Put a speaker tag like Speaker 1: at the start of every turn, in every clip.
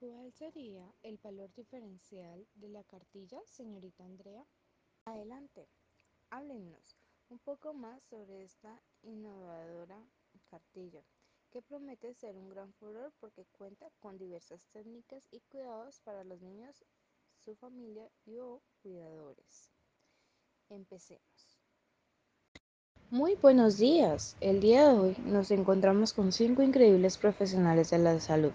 Speaker 1: ¿Cuál sería el valor diferencial de la cartilla, señorita Andrea? Adelante, háblenos un poco más sobre esta innovadora cartilla, que promete ser un gran furor porque cuenta con diversas técnicas y cuidados para los niños, su familia y o cuidadores. Empecemos. Muy buenos días. El día de hoy nos encontramos con cinco increíbles profesionales de la salud.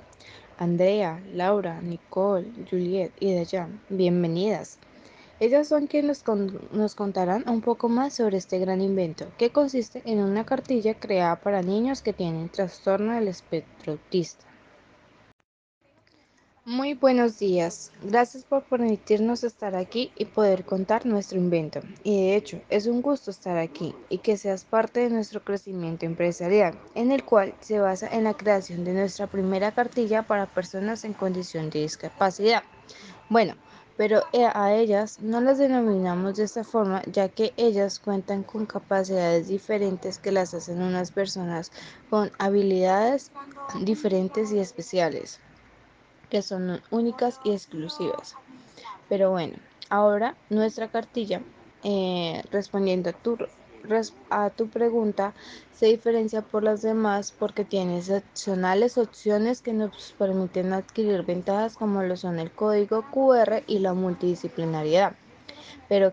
Speaker 1: Andrea, Laura, Nicole, Juliet y Dayan, bienvenidas. Ellas son quienes nos contarán un poco más sobre este gran invento, que consiste en una cartilla creada para niños que tienen trastorno del espectro autista. Muy buenos días. Gracias por permitirnos estar aquí y poder contar nuestro invento. Y de hecho, es un gusto estar aquí y que seas parte de nuestro crecimiento empresarial, en el cual se basa en la creación de nuestra primera cartilla para personas en condición de discapacidad. Bueno, pero eh, a ellas no las denominamos de esta forma ya que ellas cuentan con capacidades diferentes que las hacen unas personas con habilidades diferentes y especiales que son únicas y exclusivas. Pero bueno, ahora nuestra cartilla, eh, respondiendo a tu, a tu pregunta, se diferencia por las demás porque tiene excepcionales opciones que nos permiten adquirir ventajas como lo son el código QR y la multidisciplinariedad. Pero,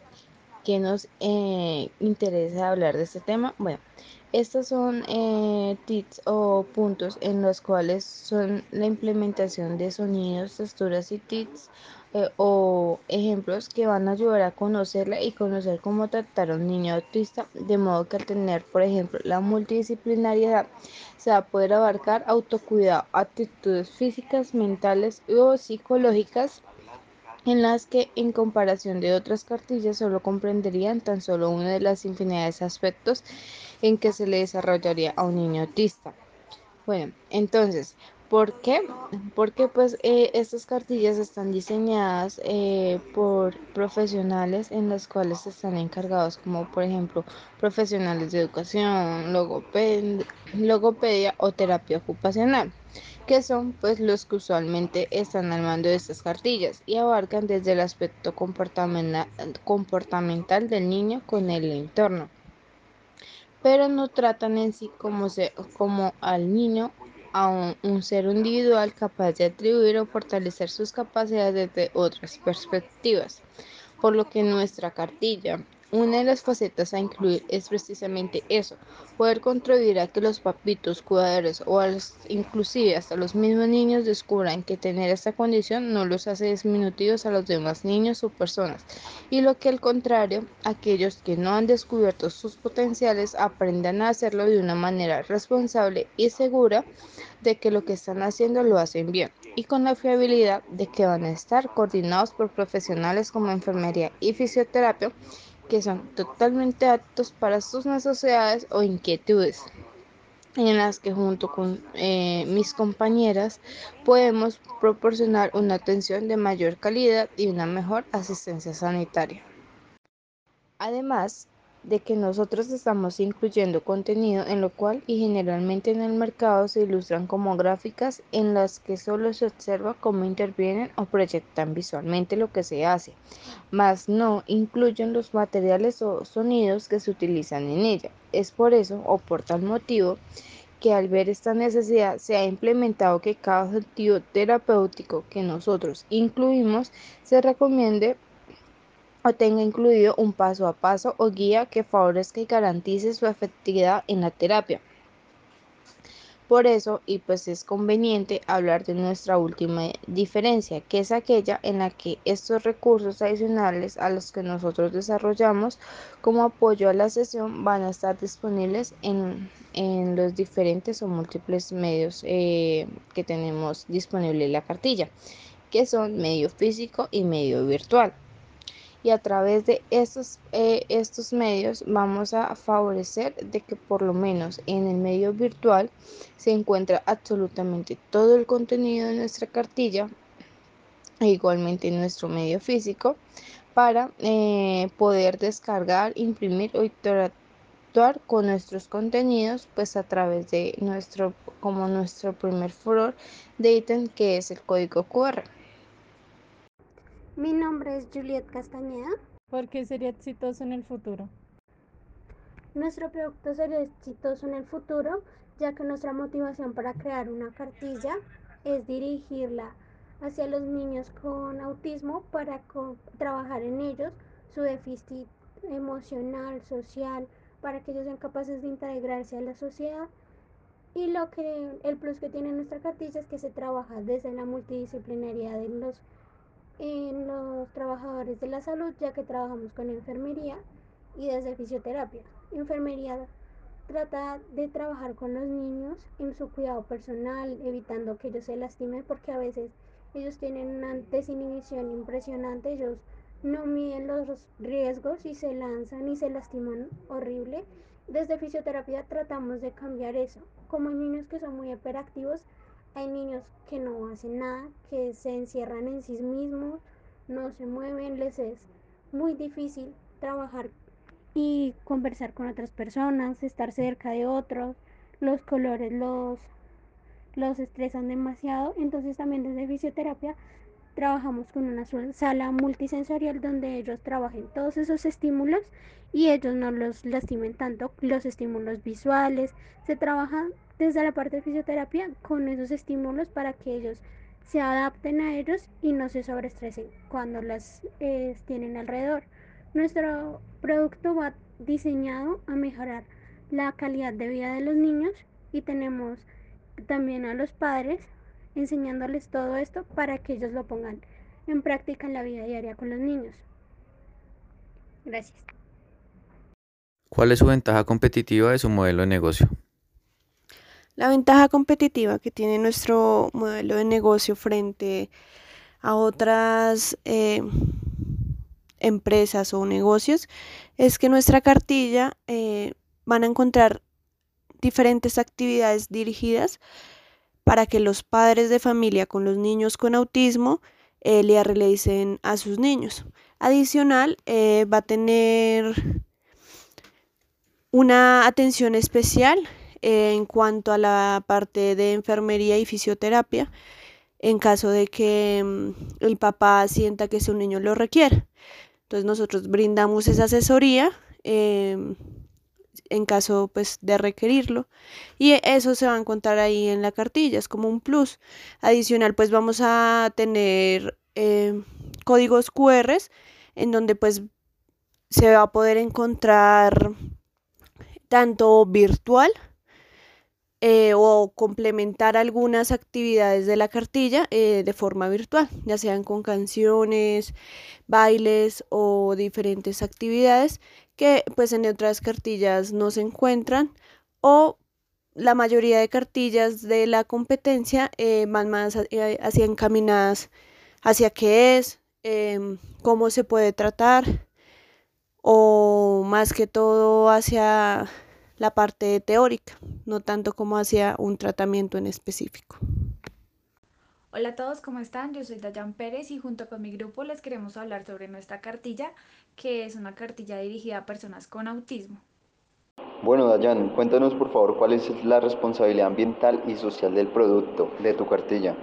Speaker 1: ¿qué nos eh, interesa hablar de este tema? Bueno, estos son eh, tips o puntos en los cuales son la implementación de sonidos, texturas y tips eh, o ejemplos que van a ayudar a conocerla y conocer cómo tratar a un niño autista, de modo que al tener, por ejemplo, la multidisciplinariedad, se va a poder abarcar autocuidado, actitudes físicas, mentales o psicológicas en las que en comparación de otras cartillas solo comprenderían tan solo una de las infinidades de aspectos en que se le desarrollaría a un niño autista. Bueno, entonces, ¿por qué? Porque pues eh, estas cartillas están diseñadas eh, por profesionales en los cuales están encargados como por ejemplo profesionales de educación, logopedia o terapia ocupacional que son pues los que usualmente están al mando de estas cartillas y abarcan desde el aspecto comportamental del niño con el entorno pero no tratan en sí como, como al niño a un, un, ser individual capaz de atribuir o fortalecer sus capacidades desde otras perspectivas, por lo que nuestra cartilla una de las facetas a incluir es precisamente eso, poder contribuir a que los papitos, cuidadores o inclusive hasta los mismos niños descubran que tener esta condición no los hace disminutivos a los demás niños o personas, y lo que al contrario, aquellos que no han descubierto sus potenciales aprendan a hacerlo de una manera responsable y segura de que lo que están haciendo lo hacen bien y con la fiabilidad de que van a estar coordinados por profesionales como enfermería y fisioterapia que son totalmente aptos para sus necesidades o inquietudes en las que junto con eh, mis compañeras podemos proporcionar una atención de mayor calidad y una mejor asistencia sanitaria. Además, de que nosotros estamos incluyendo contenido en lo cual y generalmente en el mercado se ilustran como gráficas en las que solo se observa cómo intervienen o proyectan visualmente lo que se hace, mas no incluyen los materiales o sonidos que se utilizan en ella. Es por eso o por tal motivo que al ver esta necesidad se ha implementado que cada objetivo terapéutico que nosotros incluimos se recomiende o tenga incluido un paso a paso o guía que favorezca y garantice su efectividad en la terapia. Por eso, y pues es conveniente hablar de nuestra última diferencia, que es aquella en la que estos recursos adicionales a los que nosotros desarrollamos como apoyo a la sesión van a estar disponibles en, en los diferentes o múltiples medios eh, que tenemos disponible en la cartilla, que son medio físico y medio virtual y a través de estos, eh, estos medios vamos a favorecer de que por lo menos en el medio virtual se encuentra absolutamente todo el contenido de nuestra cartilla e igualmente en nuestro medio físico para eh, poder descargar, imprimir o interactuar con nuestros contenidos pues a través de nuestro como nuestro primer furor de ítem que es el código QR.
Speaker 2: Mi nombre es Juliet Castañeda.
Speaker 3: ¿Por qué sería exitoso en el futuro?
Speaker 2: Nuestro producto sería exitoso en el futuro, ya que nuestra motivación para crear una cartilla es dirigirla hacia los niños con autismo para trabajar en ellos su déficit emocional, social, para que ellos sean capaces de integrarse a la sociedad. Y lo que el plus que tiene nuestra cartilla es que se trabaja desde la multidisciplinaridad de los en los trabajadores de la salud, ya que trabajamos con enfermería y desde fisioterapia. Enfermería trata de trabajar con los niños en su cuidado personal, evitando que ellos se lastimen, porque a veces ellos tienen una desinhibición impresionante, ellos no miden los riesgos y se lanzan y se lastiman horrible. Desde fisioterapia tratamos de cambiar eso. Como niños que son muy hiperactivos, hay niños que no hacen nada, que se encierran en sí mismos, no se mueven, les es muy difícil trabajar y conversar con otras personas, estar cerca de otros. Los colores los, los estresan demasiado. Entonces también desde fisioterapia trabajamos con una sala multisensorial donde ellos trabajen todos esos estímulos y ellos no los lastimen tanto, los estímulos visuales, se trabaja desde la parte de fisioterapia con esos estímulos para que ellos se adapten a ellos y no se sobreestresen cuando las eh, tienen alrededor. Nuestro producto va diseñado a mejorar la calidad de vida de los niños y tenemos también a los padres enseñándoles todo esto para que ellos lo pongan en práctica en la vida diaria con los niños. Gracias.
Speaker 4: ¿Cuál es su ventaja competitiva de su modelo de negocio?
Speaker 5: La ventaja competitiva que tiene nuestro modelo de negocio frente a otras eh, empresas o negocios es que nuestra cartilla eh, van a encontrar diferentes actividades dirigidas para que los padres de familia con los niños con autismo eh, le realicen a sus niños. Adicional, eh, va a tener una atención especial eh, en cuanto a la parte de enfermería y fisioterapia en caso de que mm, el papá sienta que su niño lo requiere. Entonces nosotros brindamos esa asesoría em, en caso pues de requerirlo y eso se va a encontrar ahí en la cartilla es como un plus. Adicional pues vamos a tener em, códigos QR en donde pues se va a poder encontrar tanto virtual eh, o complementar algunas actividades de la cartilla eh, de forma virtual, ya sean con canciones, bailes o diferentes actividades que pues en otras cartillas no se encuentran o la mayoría de cartillas de la competencia eh, van más hacia encaminadas hacia qué es, em, cómo se puede tratar o más que todo hacia la parte teórica, no tanto como hacia un tratamiento en específico.
Speaker 6: Hola a todos, ¿cómo están? Yo soy Dayan Pérez y junto con mi grupo les queremos hablar sobre nuestra cartilla, que es una cartilla dirigida a personas con autismo.
Speaker 7: Bueno, Dayan, cuéntanos por favor cuál es la responsabilidad ambiental y social del producto de tu cartilla.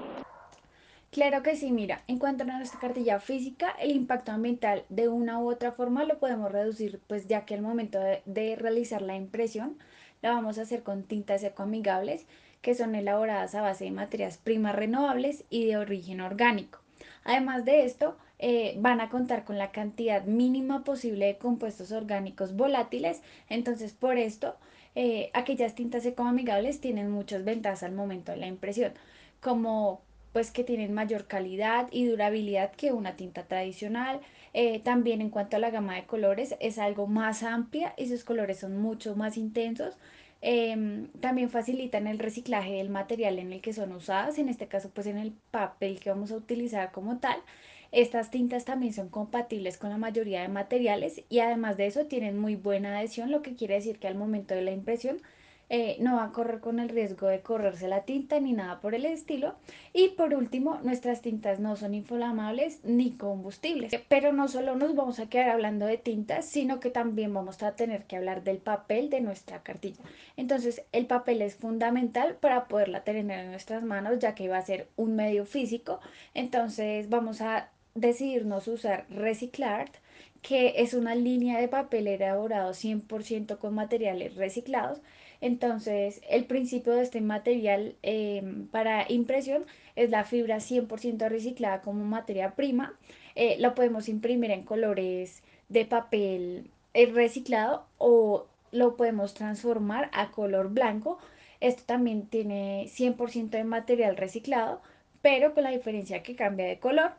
Speaker 6: Claro que sí, mira, en cuanto a nuestra cartilla física, el impacto ambiental de una u otra forma lo podemos reducir, pues ya que al momento de, realizar la impresión, la vamos a hacer con tintas ecoamigables que son elaboradas a base de materias primas renovables y de origen orgánico. Además de esto, eh, van a contar con la cantidad mínima posible de compuestos orgánicos volátiles, entonces por esto eh, aquellas tintas ecoamigables tienen muchas ventajas al momento de la impresión, como pues que tienen mayor calidad y durabilidad que una tinta tradicional. Eh, también en cuanto a la gama de colores es algo más amplia y sus colores son mucho más intensos. Em, también facilitan el reciclaje del material en el que son usadas, en este caso pues en el papel que vamos a utilizar como tal. Estas tintas también son compatibles con la mayoría de materiales y además de eso tienen muy buena adhesión, lo que quiere decir que al momento de la impresión eh, no va a correr con el riesgo de correrse la tinta ni nada por el estilo. Y por último, nuestras tintas no son inflamables ni combustibles. Pero no solo nos vamos a quedar hablando de tintas, sino que también vamos a tener que hablar del papel de nuestra cartilla. Entonces, el papel es fundamental para poderla tener en nuestras manos, ya que va a ser un medio físico. Entonces, vamos a decidirnos usar Reciclart que es una línea de papel elaborado 100% con materiales reciclados entonces, el principio de este material em, para impresión es la fibra 100% reciclada como materia prima. Eh, lo podemos imprimir en colores de papel eh, reciclado o lo podemos transformar a color blanco. Esto también tiene 100% de material reciclado, pero con la diferencia que cambia de color.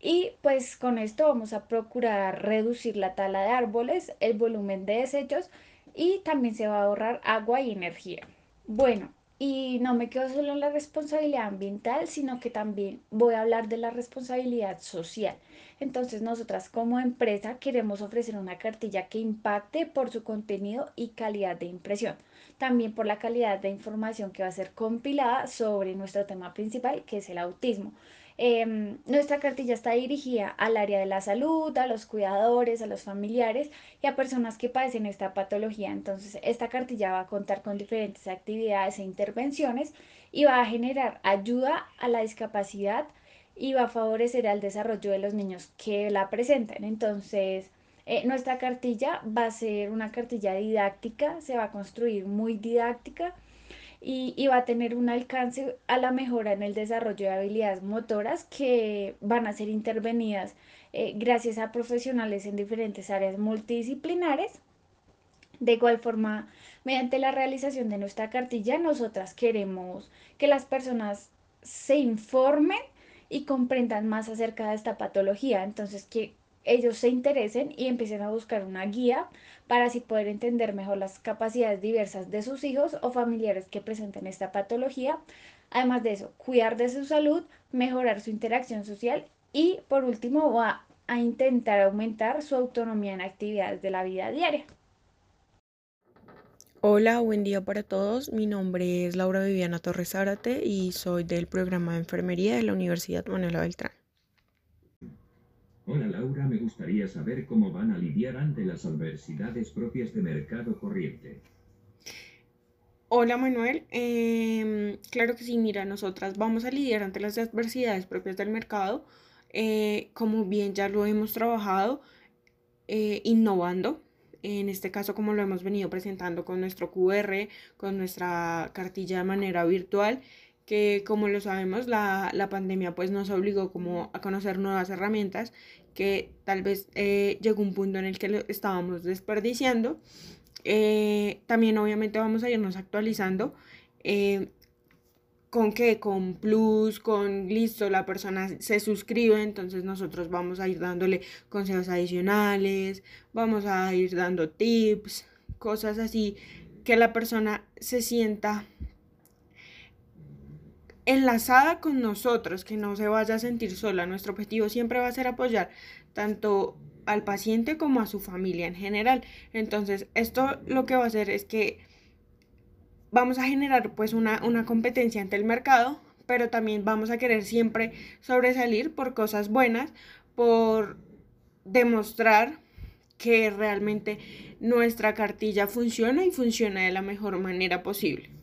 Speaker 6: Y pues con esto vamos a procurar reducir la tala de árboles, el volumen de desechos y también se va a ahorrar agua y energía. Bueno, y no me quedo solo en la responsabilidad ambiental, sino que también voy a hablar de la responsabilidad social. Entonces, nosotras como empresa queremos ofrecer una cartilla que impacte por su contenido y calidad de impresión. También por la calidad de información que va a ser compilada sobre nuestro tema principal, que es el autismo. Em, nuestra cartilla está dirigida al área de la salud, a los cuidadores, a los familiares y a personas que padecen esta patología. Entonces, esta cartilla va a contar con diferentes actividades e intervenciones y va a generar ayuda a la discapacidad y va a favorecer al desarrollo de los niños que la presentan. Entonces, eh, nuestra cartilla va a ser una cartilla didáctica, se va a construir muy didáctica y, va a tener un alcance a la mejora en el desarrollo de habilidades motoras que van a ser intervenidas eh, gracias a profesionales en diferentes áreas multidisciplinares. De igual forma, mediante la realización de nuestra cartilla, nosotras queremos que las personas se informen y comprendan más acerca de esta patología. Entonces, que ellos se interesen y empiecen a buscar una guía para así poder entender mejor las capacidades diversas de sus hijos o familiares que presenten esta patología. Además de eso, cuidar de su salud, mejorar su interacción social y por último va a intentar aumentar su autonomía en actividades de la vida diaria.
Speaker 8: Hola, buen día para todos. Mi nombre es Laura Viviana Torres Zárate y soy del programa de enfermería de la Universidad Manuela Beltrán.
Speaker 9: Hola Laura, me gustaría saber cómo van a lidiar ante las adversidades propias de mercado corriente.
Speaker 8: Hola Manuel, em, claro que sí, mira, nosotras vamos a lidiar ante las adversidades propias del mercado, eh, como bien ya lo hemos trabajado, eh, innovando, en este caso como lo hemos venido presentando con nuestro QR, con nuestra cartilla de manera virtual que como lo sabemos la, pandemia pues nos obligó como a conocer nuevas herramientas que tal vez eh, llegó un punto en el que lo estábamos desperdiciando. Eh, también obviamente vamos a irnos actualizando. Eh, ¿Con qué? Con plus, con listo, la persona se suscribe, entonces nosotros vamos a ir dándole consejos adicionales, vamos a ir dando tips, cosas así, que la persona se sienta enlazada con nosotros, que no se vaya a sentir sola. Nuestro objetivo siempre va a ser apoyar tanto al paciente como a su familia en general. Entonces, esto lo que va a hacer es que vamos a generar pues una, una competencia ante el mercado, pero también vamos a querer siempre sobresalir por cosas buenas, por demostrar que realmente nuestra cartilla funciona y funciona de la mejor manera posible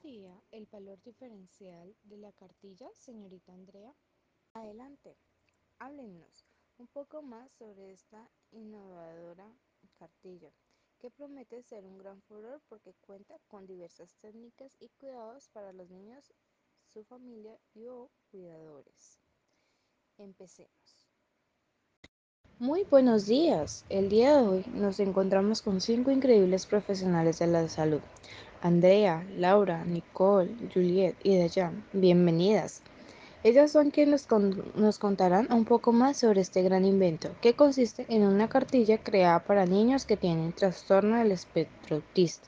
Speaker 1: sería el valor diferencial de la cartilla, señorita Andrea? Adelante, háblenos un poco más sobre esta innovadora cartilla, que promete ser un gran furor porque cuenta con diversas técnicas y cuidados para los niños, su familia y o cuidadores. Empecemos. Muy buenos días. El día de hoy nos encontramos con cinco increíbles profesionales de la salud Andrea, Laura, Nicole, Juliet y Dayan, bienvenidas. Ellas son quienes nos contarán un poco más sobre este gran invento, que consiste en una cartilla creada para niños que tienen trastorno del espectro autista.